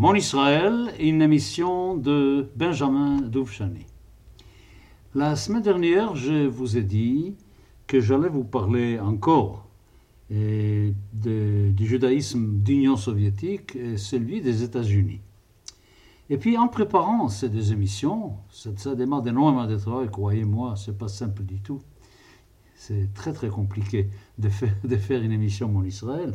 Mon Israël, une émission de Benjamin Douvchani. La semaine dernière, je vous ai dit que j'allais vous parler encore du judaïsme d'Union soviétique et celui des États-Unis. Et puis en préparant ces deux émissions, ça, ça demande énormément de travail, croyez-moi, c'est pas simple du tout. C'est très très compliqué de faire une émission Mon Israël.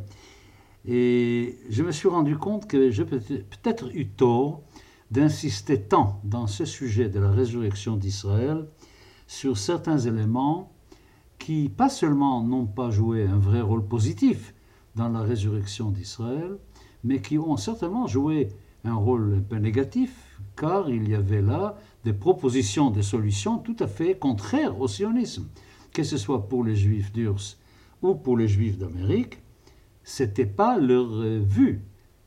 Et je me suis rendu compte que j'ai peut-être eu tort d'insister tant dans ce sujet de la résurrection d'Israël sur certains éléments qui, pas seulement n'ont pas joué un vrai rôle positif dans la résurrection d'Israël, mais qui ont certainement joué un rôle un peu négatif, car il y avait là des propositions, des solutions tout à fait contraires au sionisme, que ce soit pour les juifs d'Urs ou pour les juifs d'Amérique, c'était pas leur euh, vue,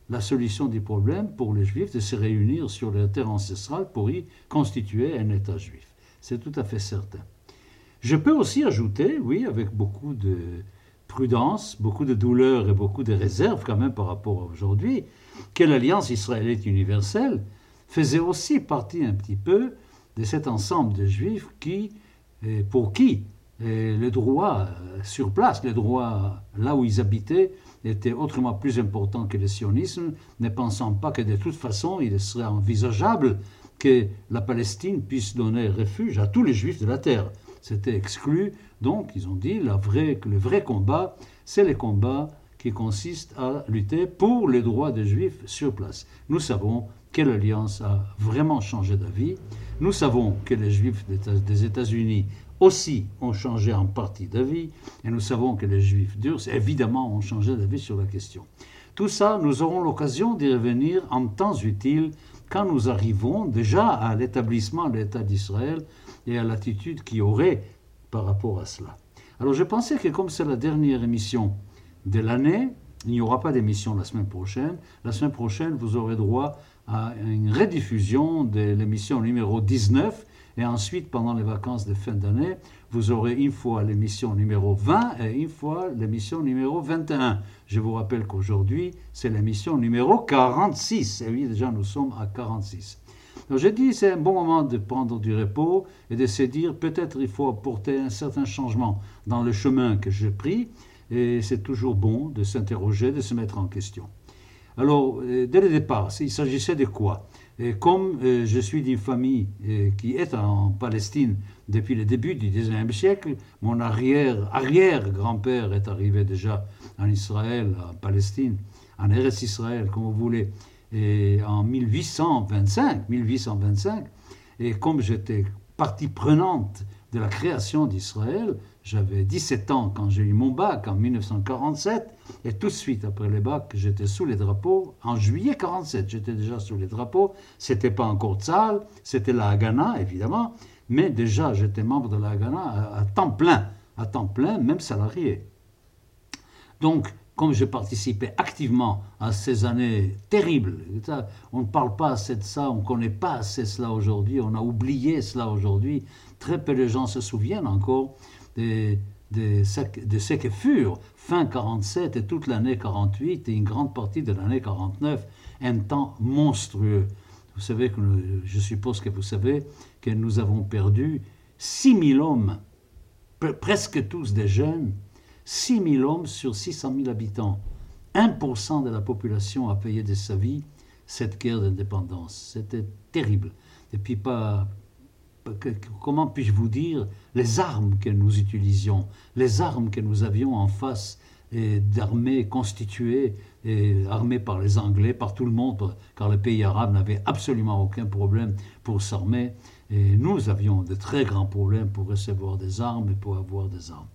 la solution du problème pour les Juifs de se réunir sur leur terre ancestrale pour y constituer un État juif. C'est tout à fait certain. Je peux aussi ajouter, oui, avec beaucoup de prudence, beaucoup de douleur et beaucoup de réserve quand même par rapport à aujourd'hui, que l'alliance israélite universelle faisait aussi partie un petit peu de cet ensemble de juifs qui, pour qui le droit euh, sur place, le droit là où ils habitaient, était autrement plus important que le sionisme, ne pensant pas que de toute façon il serait envisageable que la Palestine puisse donner refuge à tous les juifs de la terre. C'était exclu, donc ils ont dit le vrai combat, c'est le combat qui consiste à lutter pour les droits des juifs sur place. Nous savons que l'Alliance a vraiment changé d'avis. Nous savons que les juifs des États-Unis aussi ont changé en partie d'avis, et nous savons que les juifs durs, évidemment, ont changé d'avis sur la question. Tout ça, nous aurons l'occasion d'y revenir en temps utile quand nous arrivons déjà à l'établissement de l'État d'Israël et à l'attitude qu'il y aurait par rapport à cela. Alors je pensais que comme c'est la dernière émission de l'année, il n'y aura pas d'émission la semaine prochaine. La semaine prochaine, vous aurez droit à une rediffusion de l'émission numéro 19 et ensuite, pendant les vacances de fin d'année, vous aurez une fois l'émission numéro 20 et une fois l'émission numéro 21. Je vous rappelle qu'aujourd'hui, c'est l'émission numéro 46. Et oui, déjà, nous sommes à 46. Donc j'ai dit, c'est un bon moment de prendre du repos et de se dire, peut-être il faut apporter un certain changement dans le chemin que j'ai pris. Et c'est toujours bon de s'interroger, de se mettre en question. Alors, euh, dès le départ, il s'agissait de quoi? Et comme euh, je suis d'une famille euh, qui est en Palestine depuis le début du XIXe siècle, mon arrière-arrière-grand-père est arrivé déjà en Israël, en Palestine, en Eretz Israël, comme vous voulez, et en 1825, 1825. Et comme j'étais partie prenante de la création d'Israël, j'avais 17 ans quand j'ai eu mon bac en 1947, et tout de suite après le bac, j'étais sous les drapeaux. En juillet 47, j'étais déjà sous les drapeaux. C'était pas encore Tzal, c'était la Haganah, évidemment, mais déjà j'étais membre de la Haganah à, temps plein, à temps plein, même salarié. Donc, comme je participais activement à ces années terribles, on ne parle pas assez de ça, on ne connaît pas assez cela aujourd'hui, on a oublié cela aujourd'hui, très peu de gens se souviennent encore de, de, ce que furent fin 47 et toute l'année 48 et une grande partie de l'année 49, un temps monstrueux. Vous savez que je suppose que vous savez que nous avons perdu 6000 hommes, presque tous des jeunes, 6000 hommes sur 600 000 habitants. 1% de la population a payé de sa vie cette guerre d'indépendance. C'était terrible. Et puis pas, comment puis-je vous dire, les armes que nous utilisions, les armes que nous avions en face d'armées constituées, et armées par les Anglais, par tout le monde, car les pays arabes n'avaient absolument aucun problème pour s'armer, et nous avions de très grands problèmes pour recevoir des armes et pour avoir des armes.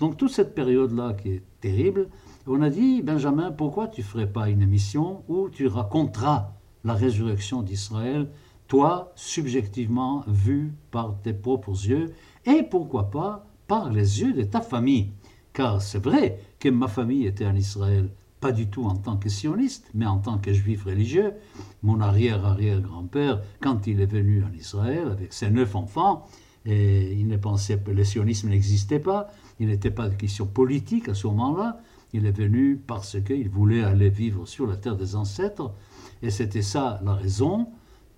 Donc toute cette période-là qui est terrible, on a dit, Benjamin, pourquoi tu ne ferais pas une émission où tu raconteras la résurrection d'Israël toi, subjectivement vu par tes propres yeux, et pourquoi pas par les yeux de ta famille? Car c'est vrai que ma famille était en Israël, pas du tout en tant que sioniste, mais en tant que juif religieux. Mon arrière-arrière-grand-père, quand il est venu en Israël avec ses neuf enfants, et il ne pensait que le sionisme n'existait pas, il n'était pas de question politique à ce moment-là, il est venu parce qu'il voulait aller vivre sur la terre des ancêtres, Et c'était ça la raison,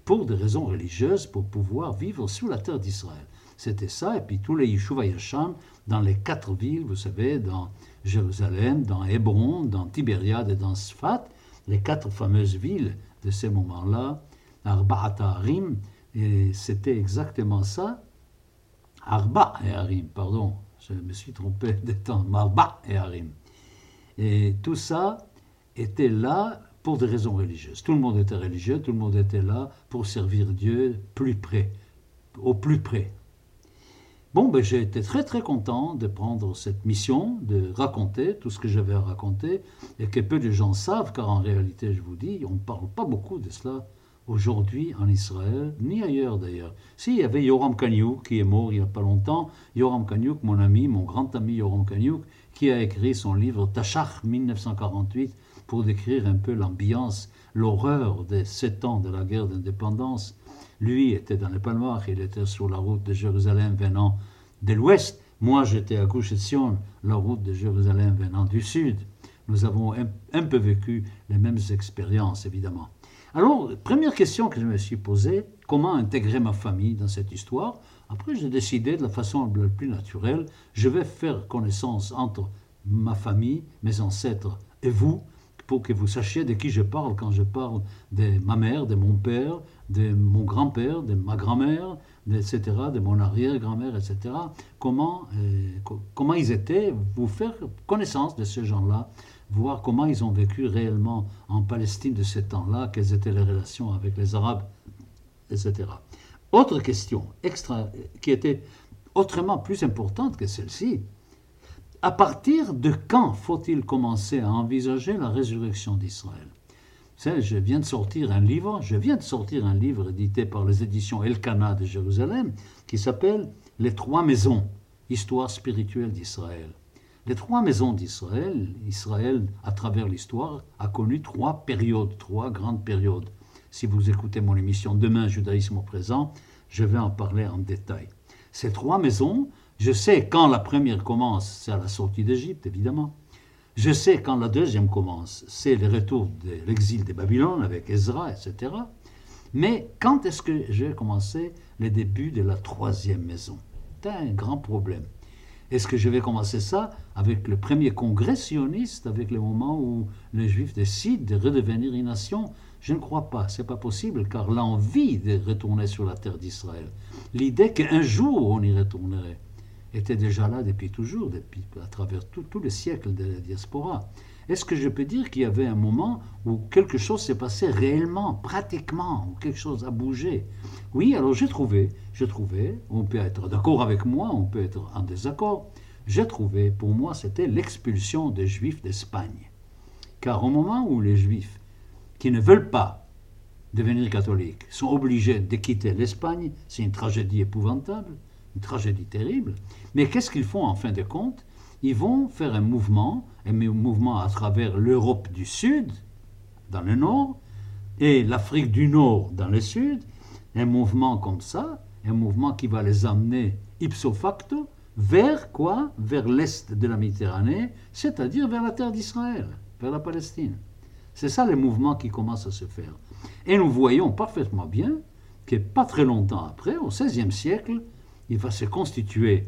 pour des raisons religieuses, pour pouvoir vivre sur la terre d'Israël. C'était ça, et puis tous les Yeshuva Yasham, dans les quatre villes, vous savez, dans Jérusalem, dans Hébron, dans Tibériade et dans Sfat, les quatre fameuses villes de ces moments-là, Arba'at Harim, et c'était exactement ça. Arba et Harim, pardon, je me suis trompé des temps, Arba et Harim. Et tout ça était là pour des raisons religieuses. Tout le monde était religieux, tout le monde était là pour servir Dieu plus près, au plus près. Bon, ben, j'ai été très très content de prendre cette mission, de raconter tout ce que j'avais à raconter, et que peu de gens savent, car en réalité, je vous dis, on ne parle pas beaucoup de cela aujourd'hui en Israël, ni ailleurs d'ailleurs. Si, il y avait Yoram Kanyuk qui est mort il n'y a pas longtemps, Yoram Kanyuk, mon ami, mon grand ami Yoram Kanyuk, qui a écrit son livre Tachach 1948 pour décrire un peu l'ambiance, l'horreur des sept ans de la guerre d'indépendance lui était dans les Palmar, il était sur la route de Jérusalem venant de l'ouest. Moi, j'étais à Gush la route de Jérusalem venant du sud. Nous avons un, peu vécu les mêmes expériences, évidemment. Alors, première question que je me suis posée, comment intégrer ma famille dans cette histoire? Après, j'ai décidé de la façon la plus naturelle, je vais faire connaissance entre ma famille, mes ancêtres et vous, pour que vous sachiez de qui je parle quand je parle de ma mère, de mon père, de mon grand-père, de ma grand-mère, etc., de mon arrière-grand-mère, etc. Comment, euh, comment ils étaient, vous faire connaissance de ces gens-là, voir comment ils ont vécu réellement en Palestine de ce temps-là, quelles étaient les relations avec les Arabes, etc. Autre question extra, qui était autrement plus importante que celle-ci, à partir de quand faut-il commencer à envisager la résurrection d'Israël? Je viens de sortir un livre, je viens de sortir un livre édité par les éditions Elkanah de Jérusalem qui s'appelle Les trois maisons, histoire spirituelle d'Israël. Les trois maisons d'Israël, Israël, à travers l'histoire, a connu trois périodes, trois grandes périodes. Si vous écoutez mon émission Demain, judaïsme au présent, je vais en parler en détail. Ces trois maisons, je sais quand la première commence, c'est à la sortie d'Égypte, évidemment. Je sais quand la deuxième commence, c'est le retour de l'exil de Babylone avec Ezra, etc. Mais quand est-ce que j'ai commencé le début de la troisième maison? C'est un grand problème. Est-ce que je vais commencer ça avec le premier congrès sioniste, avec le moment où les Juifs décident de redevenir une nation? Je ne crois pas, c'est pas possible, car l'envie de retourner sur la terre d'Israël, l'idée qu'un jour on y retournerait, était déjà là depuis toujours, depuis, à travers tout, tout le siècle de la diaspora. Est-ce que je peux dire qu'il y avait un moment où quelque chose s'est passé réellement, pratiquement, où quelque chose a bougé? Oui, alors j'ai trouvé, j'ai trouvé, on peut être d'accord avec moi, on peut être en désaccord, j'ai trouvé, pour moi, c'était l'expulsion des Juifs d'Espagne. Car au moment où les Juifs qui ne veulent pas devenir catholiques sont obligés de quitter l'Espagne, c'est une tragédie épouvantable, une tragédie terrible. Mais qu'est-ce qu'ils font en fin de compte? Ils vont faire un mouvement, un mouvement à travers l'Europe du Sud, dans le nord, et l'Afrique du Nord dans le sud, un mouvement comme ça, un mouvement qui va les amener ipso facto vers quoi? Vers l'est de la Méditerranée, c'est-à-dire vers la terre d'Israël, vers la Palestine. C'est ça le mouvement qui commence à se faire. Et nous voyons parfaitement bien que pas très longtemps après, au XVIe siècle, il va se constituer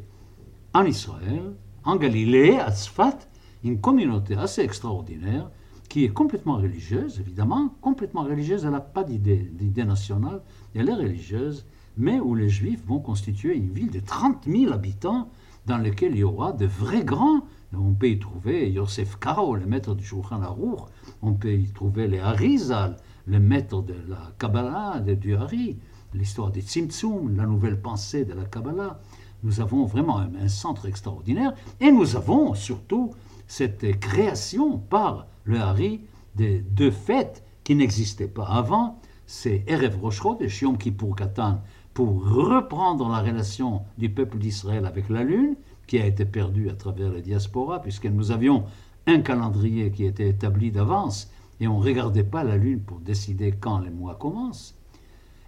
en Israël, en Galilée, à Sfat, une communauté assez extraordinaire qui est complètement religieuse, évidemment, complètement religieuse, elle n'a pas d'idée, nationale, elle est religieuse, mais où les Juifs vont constituer une ville de 30 000 habitants dans laquelle il y aura de vrais grands. On peut y trouver Yosef Karo, le maître du Shulchan Aruch, on peut y trouver les Harizal, le maître de la Kabbalah, du Hari, l'histoire des Tzimtzum, la nouvelle pensée de la Kabbalah. Nous avons vraiment un, centre extraordinaire et nous avons surtout cette création par le Hari de deux fêtes qui n'existaient pas avant. C'est Erev Roshchot et Shiom Kippur Katan pour reprendre la relation du peuple d'Israël avec la Lune, qui a été perdue à travers la diaspora, puisque nous avions un calendrier qui était établi d'avance et on ne regardait pas la Lune pour décider quand les mois commencent.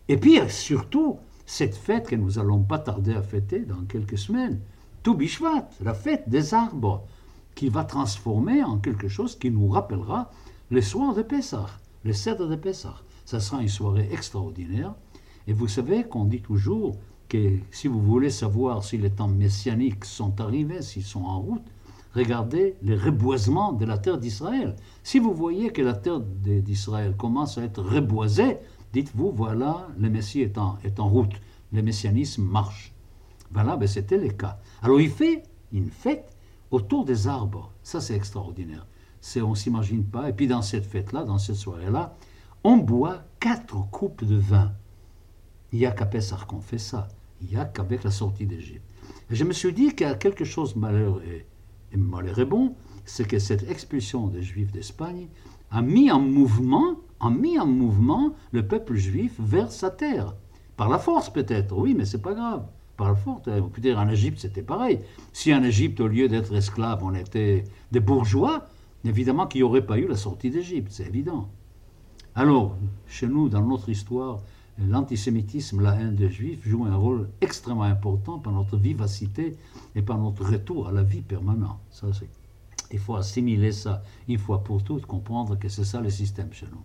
Et puis surtout cette fête que nous allons pas tarder à fêter dans quelques semaines, Toubishvat, la fête des arbres, qui va transformer en quelque chose qui nous rappellera le soir de Pessah, le cèdre de Pessah. Ça sera une soirée extraordinaire. Et vous savez qu'on dit toujours que si vous voulez savoir si les temps messianiques sont arrivés, s'ils sont en route, regardez les reboisements de la terre d'Israël. Si vous voyez que la terre d'Israël commence à être reboisée, dites-vous, voilà, le Messie est en, est en route, le messianisme marche. Voilà, ben c'était le cas. Alors il fait une fête autour des arbres. Ça, c'est extraordinaire. C'est, on ne s'imagine pas. Et puis dans cette fête-là, dans cette soirée-là, on boit quatre coupes de vin. Il n'y a qu'à Pessah qu'on fait ça. Il n'y a qu'avec la sortie d'Égypte. Je me suis dit qu'il y a quelque chose de malheureux et, et bon, c'est que cette expulsion des Juifs d'Espagne a mis en mouvement, a mis en mouvement le peuple juif vers sa terre. Par la force peut-être, oui, mais c'est pas grave. Par la force, on peut dire en Égypte c'était pareil. Si en Égypte, au lieu d'être esclaves, on était des bourgeois, évidemment qu'il n'y aurait pas eu la sortie d'Égypte, c'est évident. Alors, chez nous, dans notre histoire, l'antisémitisme, la haine des juifs joue un rôle extrêmement important par notre vivacité et par notre retour à la vie permanente. Ça, il faut assimiler ça une fois pour toutes, comprendre que c'est ça le système chez nous.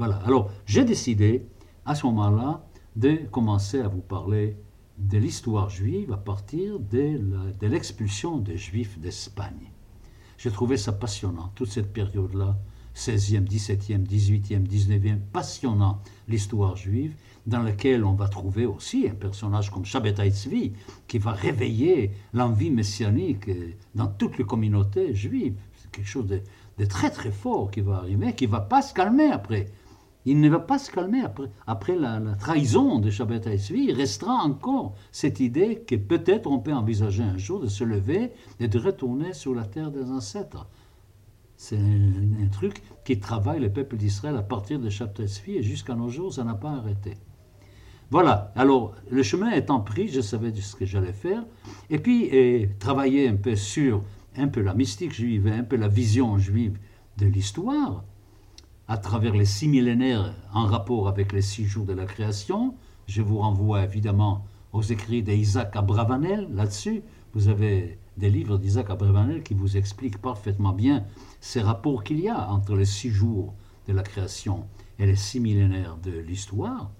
Voilà. Alors, j'ai décidé à ce moment-là de commencer à vous parler de l'histoire juive à partir de l'expulsion des juifs d'Espagne. J'ai trouvé ça passionnant, toute cette période-là 16e, 17e, 18e, 19e, passionnant l'histoire juive, dans laquelle on va trouver aussi un personnage comme Shabbatai Tzvi, qui va réveiller l'envie messianique dans toute la communauté juive. C'est quelque chose de, très très fort qui va arriver, qui ne va pas se calmer après. Il ne va pas se calmer après, la, trahison de Shabbatai Tzvi. Il restera encore cette idée que peut-être on peut envisager un jour de se lever et de retourner sur la terre des ancêtres. C'est un, truc qui travaille le peuple d'Israël à partir de Shabtai et jusqu'à nos jours, ça n'a pas arrêté. Voilà, alors le chemin étant pris, je savais ce que j'allais faire, et puis travailler un peu sur un peu la mystique juive, un peu la vision juive de l'histoire, à travers les six millénaires en rapport avec les six jours de la création. Je vous renvoie évidemment aux écrits d'Isaac Abravanel là-dessus. Vous avez des livres d'Isaac Abravanel qui vous expliquent parfaitement bien ces rapports qu'il y a entre les six jours de la création et les six millénaires de l'histoire,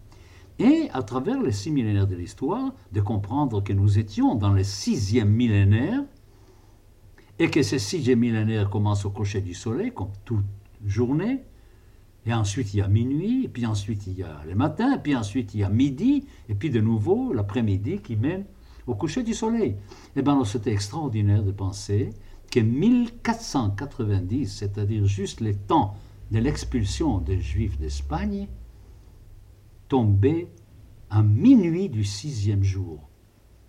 et à travers les six millénaires de l'histoire, de comprendre que nous étions dans le sixième millénaire, et que ce sixième millénaire commence au coucher du soleil, comme toute journée, et ensuite il y a minuit, et puis ensuite il y a le matin, et puis ensuite il y a midi, et puis de nouveau l'après-midi qui mène au coucher du soleil. Eh bien, c'était extraordinaire de penser que 1490, c'est-à-dire juste le temps de l'expulsion des Juifs d'Espagne, tombait à minuit du sixième jour,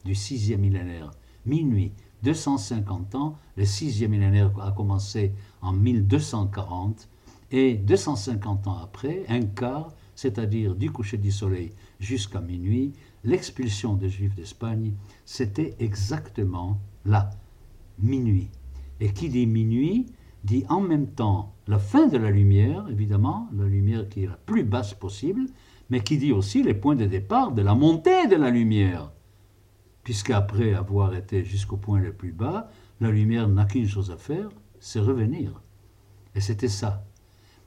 du sixième millénaire. Minuit, 250 ans, le sixième millénaire a commencé en 1240, et 250 ans après, un quart, c'est-à-dire du coucher du soleil jusqu'à minuit, l'expulsion des Juifs d'Espagne, c'était exactement là, minuit. Et qui dit minuit dit en même temps la fin de la lumière, évidemment, la lumière qui est la plus basse possible, mais qui dit aussi les points de départ de la montée de la lumière. Puisqu'après avoir été jusqu'au point le plus bas, la lumière n'a qu'une chose à faire, c'est revenir. Et c'était ça.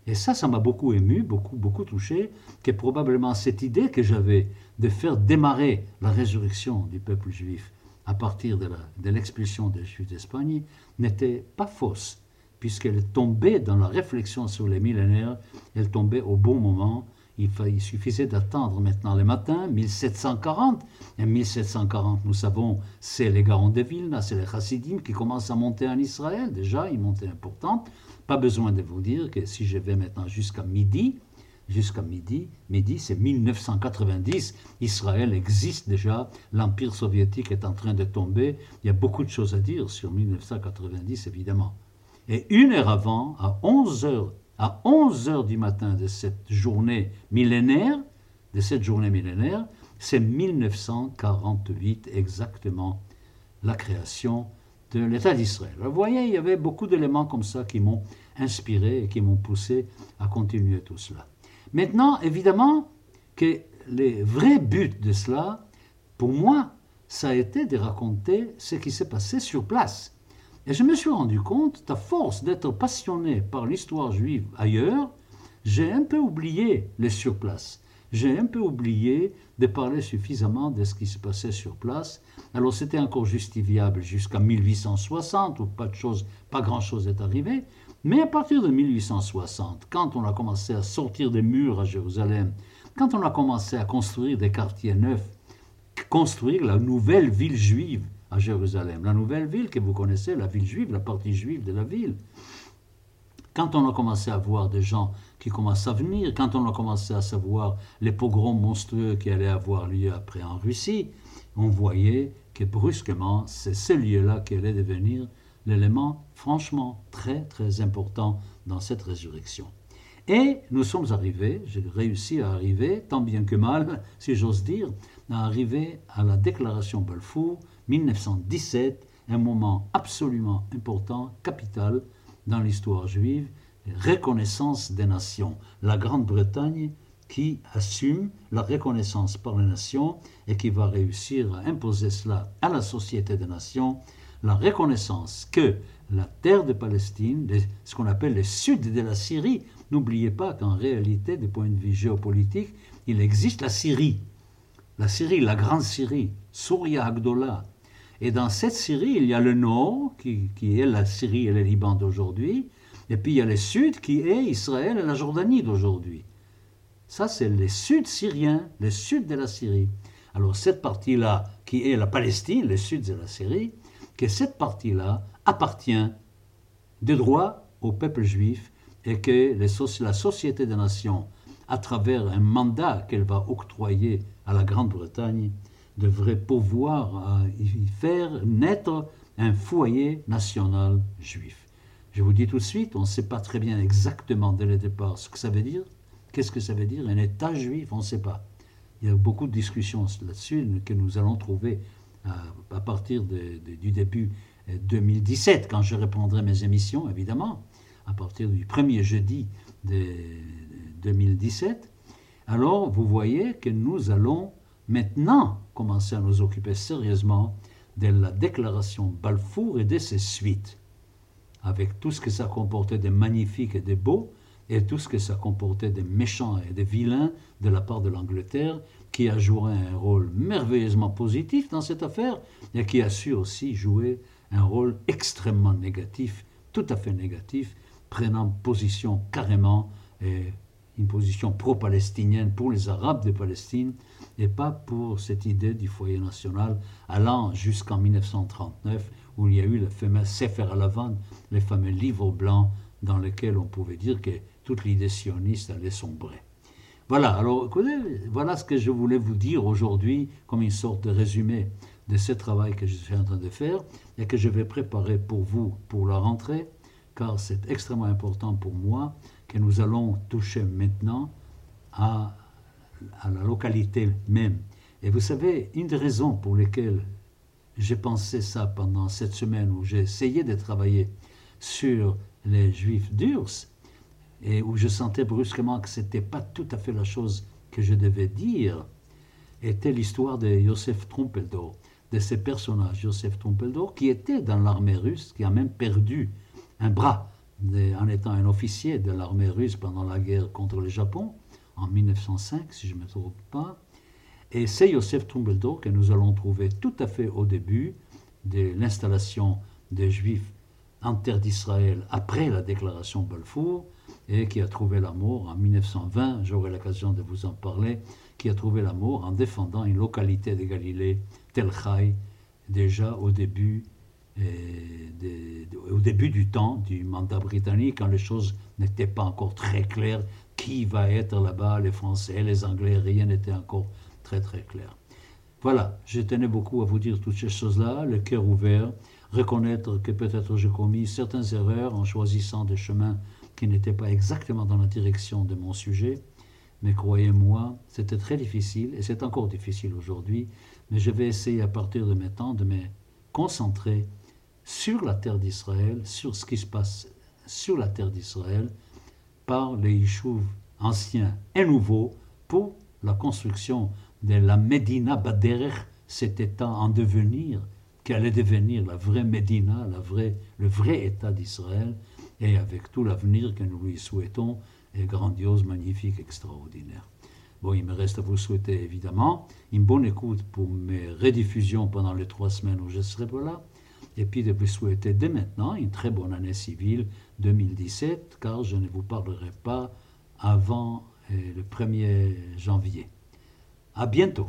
Et ça, ça m'a beaucoup ému, beaucoup, beaucoup touché, que probablement cette idée que j'avais de faire démarrer la résurrection du peuple juif à partir de l'expulsion des Juifs d'Espagne n'était pas fausse, puisqu'elle tombait dans la réflexion sur les millénaires, elle tombait au bon moment. Il, suffisait d'attendre maintenant le matin, 1740. Et 1740, nous savons, c'est les Garons de Vilna, c'est les Chassidim qui commencent à monter en Israël. Déjà, ils montaient importante. Pas besoin de vous dire que si je vais maintenant jusqu'à midi, jusqu'à midi, midi c'est 1990, Israël existe déjà, l'Empire soviétique est en train de tomber, il y a beaucoup de choses à dire sur 1990 évidemment. Et une heure avant, à 11 heures, à 11 heures du matin de cette journée millénaire, de cette journée millénaire, c'est 1948 exactement la création de l'État d'Israël. Vous voyez, il y avait beaucoup d'éléments comme ça qui m'ont inspiré et qui m'ont poussé à continuer tout cela. Maintenant, évidemment, que le vrai but de cela, pour moi, ça a été de raconter ce qui s'est passé sur place. Et je me suis rendu compte, à force d'être passionné par l'histoire juive ailleurs, j'ai un peu oublié les surplaces. J'ai un peu oublié de parler suffisamment de ce qui se passait sur place. Alors c'était encore justifiable jusqu'à 1860 où pas de chose, pas grand-chose est arrivé. Mais à partir de 1860, quand on a commencé à sortir des murs à Jérusalem, quand on a commencé à construire des quartiers neufs, construire la nouvelle ville juive à Jérusalem, la nouvelle ville que vous connaissez, la ville juive, la partie juive de la ville, quand on a commencé à voir des gens qui commencent à venir, quand on a commencé à savoir les pogroms monstrueux qui allaient avoir lieu après en Russie, on voyait que brusquement, c'est ce lieu-là qui allait devenir l'élément franchement très très important dans cette résurrection. Et nous sommes arrivés, j'ai réussi à arriver, tant bien que mal, si j'ose dire, à arriver à la déclaration Balfour 1917, un moment absolument important, capital, dans l'histoire juive, reconnaissance des nations. La Grande-Bretagne qui assume la reconnaissance par les nations et qui va réussir à imposer cela à la Société des Nations, la reconnaissance que la terre de Palestine, ce qu'on appelle le sud de la Syrie, n'oubliez pas qu'en réalité, du point de vue géopolitique, il existe la Syrie. La Syrie, la grande Syrie, Souria Agdola, et dans cette Syrie, il y a le nord, qui, est la Syrie et le Liban d'aujourd'hui, et puis il y a le sud, qui est Israël et la Jordanie d'aujourd'hui. Ça, c'est le sud syrien, le sud de la Syrie. Alors cette partie-là, qui est la Palestine, le sud de la Syrie, que cette partie-là appartient de droit au peuple juif et que la Société des Nations, à travers un mandat qu'elle va octroyer à la Grande-Bretagne, devrait pouvoir euh, y faire naître un foyer national juif. Je vous dis tout de suite, on ne sait pas très bien exactement dès le départ ce que ça veut dire. Qu'est-ce que ça veut dire un État juif? On ne sait pas. Il y a beaucoup de discussions là-dessus que nous allons trouver à, euh, à partir du début 2017, euh, quand je répondrai mes émissions, évidemment, à partir du premier jeudi de 2017. Alors, vous voyez que nous allons maintenant commencer à nous occuper sérieusement de la déclaration Balfour et de ses suites, avec tout ce que ça comportait de magnifique et de beau, et tout ce que ça comportait de méchants et de vilains de la part de l'Angleterre, qui a joué un rôle merveilleusement positif dans cette affaire, et qui a su aussi jouer un rôle extrêmement négatif, tout à fait négatif, prenant position carrément, et une position pro-palestinienne pour les Arabes de Palestine, et pas pour cette idée du foyer national allant jusqu'en 1939 où il y a eu le fameux Sefer Alavan, les fameux livres blancs dans lesquels on pouvait dire que toute l'idée sioniste allait sombrer. Voilà, alors écoutez, voilà ce que je voulais vous dire aujourd'hui comme une sorte de résumé de ce travail que je suis en train de faire et que je vais préparer pour vous pour la rentrée, car c'est extrêmement important pour moi que nous allons toucher maintenant à à la localité même. Et vous savez, une des raisons pour lesquelles j'ai pensé ça pendant cette semaine où j'ai essayé de travailler sur les juifs d'Urs, et où je sentais brusquement que ce n'était pas tout à fait la chose que je devais dire, était l'histoire de Joseph Trumpeldor, de ce personnage, Joseph Trumpeldor, qui était dans l'armée russe, qui a même perdu un bras en étant un officier de l'armée russe pendant la guerre contre le Japon, en 1905, si je ne me trompe pas. Et c'est Joseph Trumpeldor que nous allons trouver tout à fait au début de l'installation des Juifs en terre d'Israël après la déclaration Balfour et qui a trouvé la mort en 1920, j'aurai l'occasion de vous en parler, qui a trouvé la mort en défendant une localité de Galilée, Tel Chai, déjà euh, au début du temps du mandat britannique, quand les choses n'étaient pas encore très claires qui va être là-bas, les Français, les Anglais, rien n'était encore très très clair. Voilà, je tenais beaucoup à vous dire toutes ces choses-là, le cœur ouvert, reconnaître que peut-être j'ai commis certaines erreurs en choisissant des chemins qui n'étaient pas exactement dans la direction de mon sujet, mais croyez-moi, c'était très difficile, et c'est encore difficile aujourd'hui, mais je vais essayer à partir de maintenant de me concentrer sur la terre d'Israël, sur ce qui se passe sur la terre d'Israël, par les Yishuv anciens et nouveaux pour la construction de la Medina Baderech, cet État en devenir, qui allait devenir la vraie Médina, la vraie, le vrai État d'Israël, et avec tout l'avenir que nous lui souhaitons, est grandiose, magnifique, extraordinaire. Bon, il me reste à vous souhaiter évidemment une bonne écoute pour mes rediffusions pendant les trois semaines où je serai. Et puis de vous souhaiter dès maintenant une très bonne année civile 2017, car je ne vous parlerai pas avant euh, le 1er janvier. À bientôt.